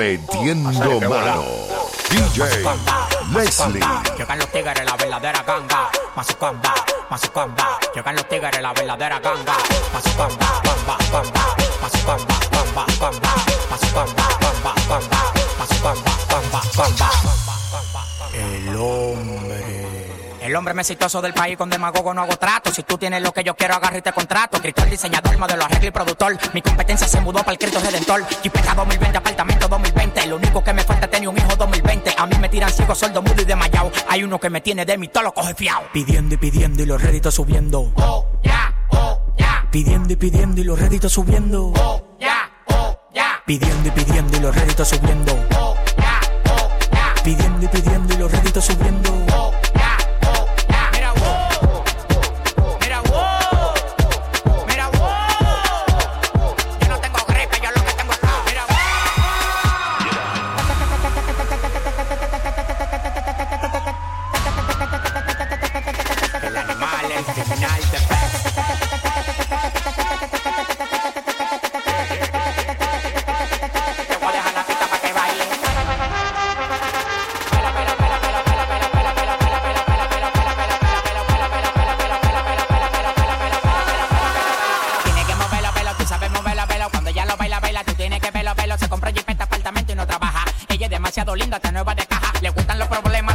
Metiendo mano. DJ Leslie. Llegan los tigres, la verdadera ganga. Mazucamba, mazucamba. Llegan los tigres, la verdadera ganga. Mazucamba, bamba, bamba. Mazucamba, bamba, bamba. Mazucamba, bamba, bamba. Mazucamba, bamba, bamba. El hombre. El hombre más exitoso del país con demagogo no hago trato. Si tú tienes lo que yo quiero, agarra y te contrato. Escritor, diseñador, modelo, arreglo y productor. Mi competencia se mudó para el Cristo Redentor. Jipeta 2020, apartamento 2020. Lo único que me falta es tener un hijo 2020. A mí me tiran ciego, sordo, mudo y desmayado. Hay uno que me tiene de mí, todo lo coge fiao. Pidiendo y pidiendo y los réditos subiendo. Oh, ya, oh, ya. Pidiendo y pidiendo y los réditos subiendo. Oh, ya, oh, ya. Pidiendo y pidiendo y los réditos subiendo. Oh, ya, oh, ya. Pidiendo y pidiendo y los réditos subiendo. Oh, gustan los problemas,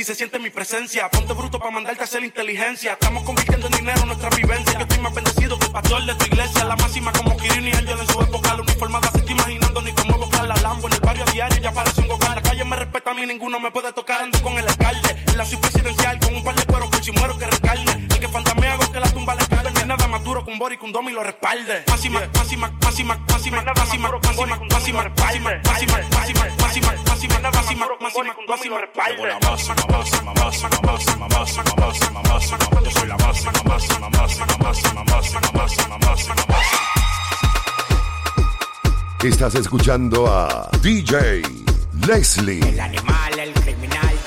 si se siente mi presencia. Ponte bruto para mandarte a hacer inteligencia. Estamos convirtiendo en dinero nuestra vivencia. Yo estoy más bendecido que el pastor de tu iglesia. La máxima como Kirin y Ángel en su época. La uniformada se está imaginando ni cómo evocar la Lambo. En el barrio a diario ya parece un gocal. La calle me respeta a mí, ninguno me puede tocar. Ando con el alcalde. En la ciudad presidencial con un par de cueros por si muero que que nada más duro que un bori que un domi lo respalde. Máxima, máxima, máxima, máxima, máxima, máxima, máxima, máxima, máxima, máxima, máxima, máxima, máxima, máxima, máxima, máxima, respalde. Llegó la máxima, máxima, máxima, máxima, máxima, máxima, máxima. Yo soy la máxima, máxima, máxima, máxima, máxima, máxima, máxima, máxima. Estás escuchando a DJ Leslie. El animal, el criminal,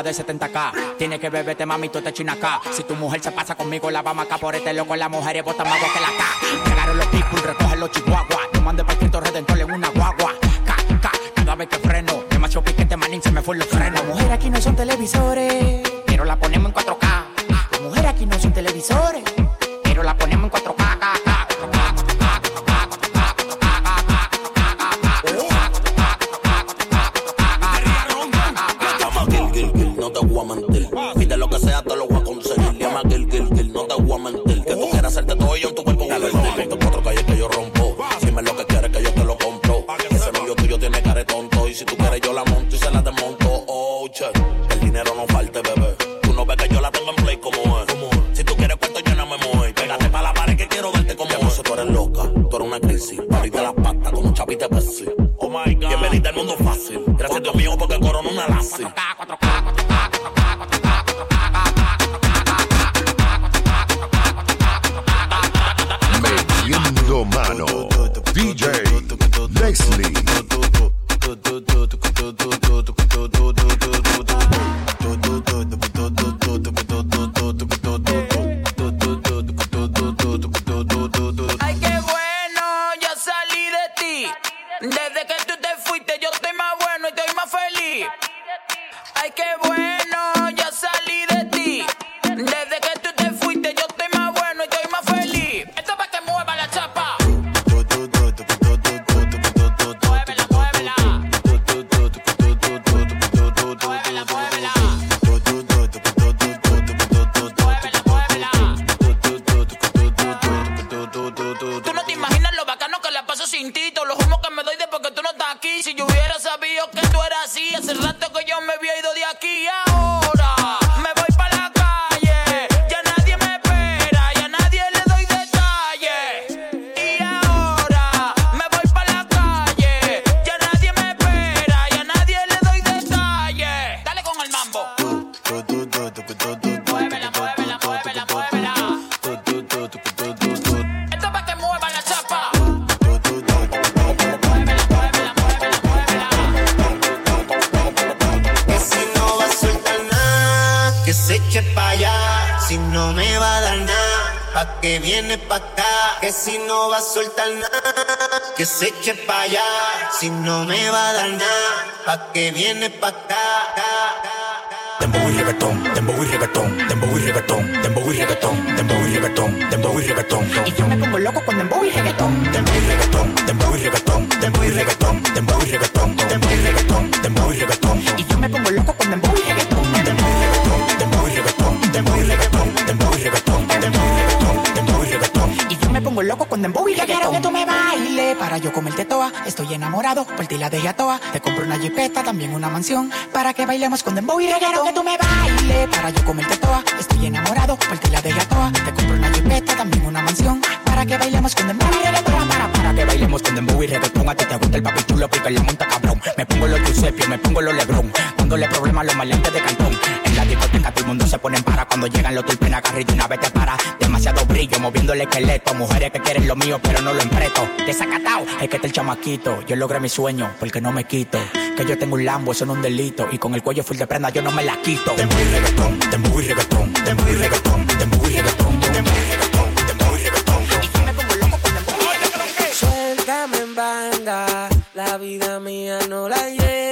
de 70k. Tiene que beberte, mami, tú te china acá. Si tu mujer se pasa conmigo, la vamos acá por este loco. La mujer es bota más agua que la K. Llegaron los people, recogen los chihuahuas. No mande para Cristo Redentor en una guagua. Ca, ca, cada vez que freno. Demasiado piquete, manín, se me fue los frenos. Mujeres aquí no son televisores, Now the que viene pa' acá. Que si no va a soltar nada, que se eche pa' allá. Si no me va a dar nada, pa' que viene pa' acá. Reggaetón, dembow y reggaetón, dembow y reggaetón, dembow y reggaetón, dembow y reggaetón, dembow y reggaetón. Y yo me pongo loco con dembow y reggaetón. Dembow y reggaetón, dembow y reggaetón, dembow y reggaetón, dembow y reggaetón, dembow y reggaetón, dembow y reggaetón. Y yo me pongo loco con dembow y reggaetón. Dembow y reggaetón, dembow y reggaetón, dembow y reggaetón, dembow y reggaetón, dembow y reggaetón, dembow y reggaetón. Y yo me pongo loco con dembow y reggaetón. Quiero que tú me bailes para yo comerte. Estoy enamorado, por ti la dejé a toa. Te compro una jipeta, también una mansión. Para que bailemos con dembow y reggaetón. Que tú me bailes para yo comerte toa. Estoy enamorado, por ti la dejé a toa. Te compro una jipeta, también una mansión. Para que bailemos con dembow y reggaetón. Para, para que bailemos con dembow y reggaetón. A ti te gusta el papi chulo porque le monta cabrón. Me pongo los Giuseppe, me pongo los Lebrón. Dándole problemas a los maleantes de cantón. Se pone en para. Cuando llegan los tulpen agarra y de una vez te para. Demasiado brillo, moviendo el esqueleto. Mujeres que quieren lo mío, pero no lo empreto. Desacatado, es que está el chamaquito. Yo logré mi sueño, porque no me quito. Que yo tengo un lambo, eso no es un delito. Y con el cuello full de prenda yo no me la quito. Dembow y reggaetón, dembow y reggaetón, dembow y reggaetón, dembow y reggaetón, reggaetón, dembow y reggaetón. Y yo me pongo loco con dembow y reggaetón. Suéltame en banda, la vida mía no la lleve,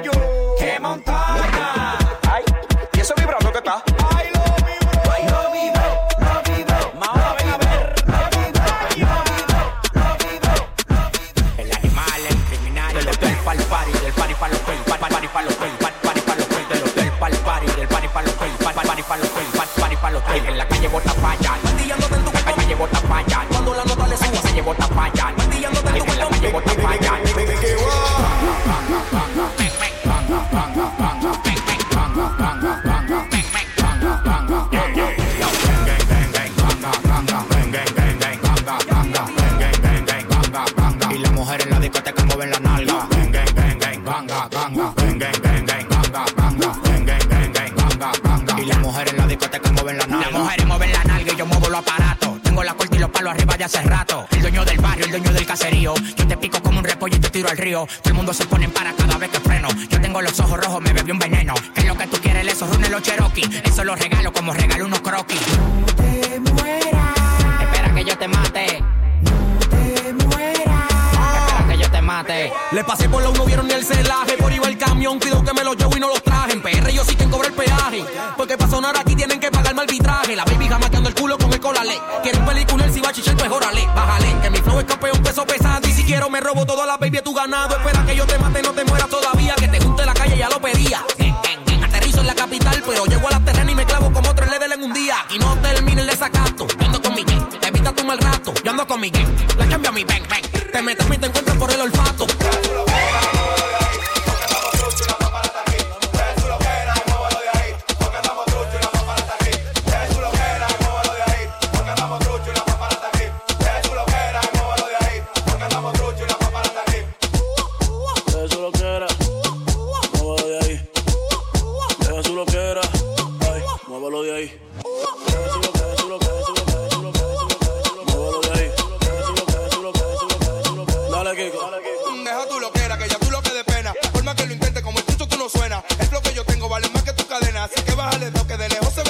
me camello. ¡Qué montaña! Ay, ¿y ese vibrando que está? Ay, lo vibro. Lo vibro, lo vibro. Lo vibro, lo vibro, lo vibro, lo vibro. El animal, el criminal, del hotel pa'l party, del party pa'l hotel, party pa'l hotel, pa'l party pa'l hotel, del hotel pa'l party, del party pa'l hotel, pa'l party pa'l hotel, pa'l party pa'l hotel. En la calle bota falla, hace rato. El dueño del barrio, el dueño del caserío. Yo te pico como un repollo y te tiro al río. Todo el mundo se pone en para cada vez que freno. Yo tengo los ojos rojos, me bebí un veneno. ¿Qué es lo que tú quieres? Esos runes los Cherokee. Eso los regalo como regalo unos croquis. Espera que yo te mate. Espera que yo te mate. Le pasé por la uno, vieron ni el celaje. Por iba el camión, pido que me lo llevo y no los traje. En PR yo sí quien cobra el peaje. Porque para sonar aquí tienen que pagarme arbitraje. La baby jamaqueando el culo con el colale. Quieren es campeón, peso pesado. Y si quiero me robo toda la baby a tu ganado. Espera que yo te mate, no te mueras todavía. Que te junte la calle, ya lo pedía. Aterrizo en la capital, pero llego a la terrena y me clavo como tres level en un día. Y no termine el desacato. Yo ando con mi gang, evita tu mal rato. Yo ando con mi gang, la cambio a mi bang bang. Te metes y te encuentras por el olfato. Deja tu loquera, que ya tú lo que de pena. Por más que lo intentes, como el tuyo tú no suena. El flow que yo tengo vale más que tu cadena. Así que bájale dos, que de lejos se ve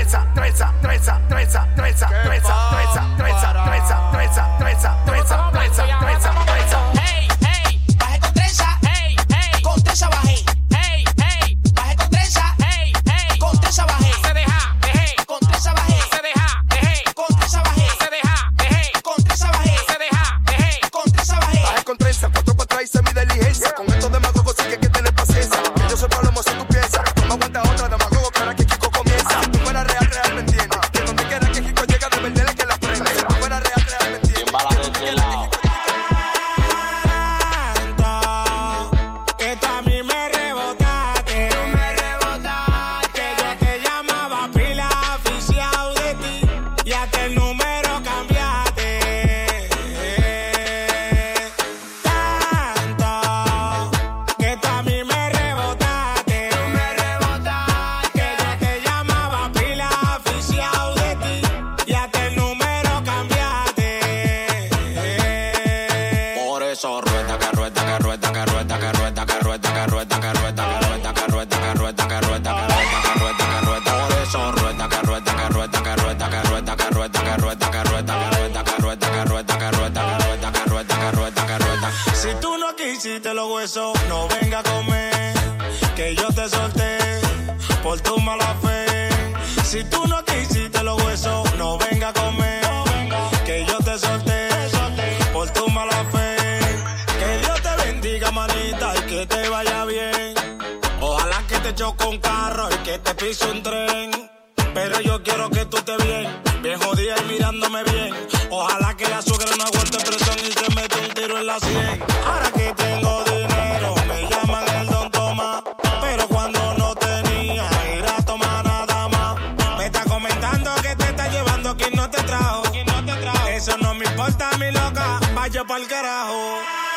treza, treza, treza, treza, treza, treza, treza, treza, treza, treza, treza, treza, treza, treza, treza. Hey, hey, con trenza, con trenza bajé. eso rueda, que rueda, que rueda, que rueda, que rueda, que rueda, que rueda, que rueda, que rueda, que rueda, que rueda, que rueda, que rueda, que rueda, por eso rueda, que rueda, que rueda, que rueda, que rueda, que rueda, que rueda, que rueda, que rueda, que rueda, que rueda, que rueda, que rueda, que rueda, que rueda. Si tú no quisiste los huesos, no venga a comer, que yo te solté por tu mala fe. Si tú no quisiste los huesos, no venga a comer. y que te vaya bien. Ojalá que te choque un carro y que te pise un tren. Pero yo quiero que tú te bien, bien jodida y mirándome bien. Ojalá que la suegra no aguante presión y se mete un tiro en la sien. Ahora que tengo dinero, me llaman el don Tomás. Pero cuando no tenía, ir a tomar nada más. Me está comentando que te está llevando quien no te trajo. Eso no me importa, mi loca, vaya pa'l carajo.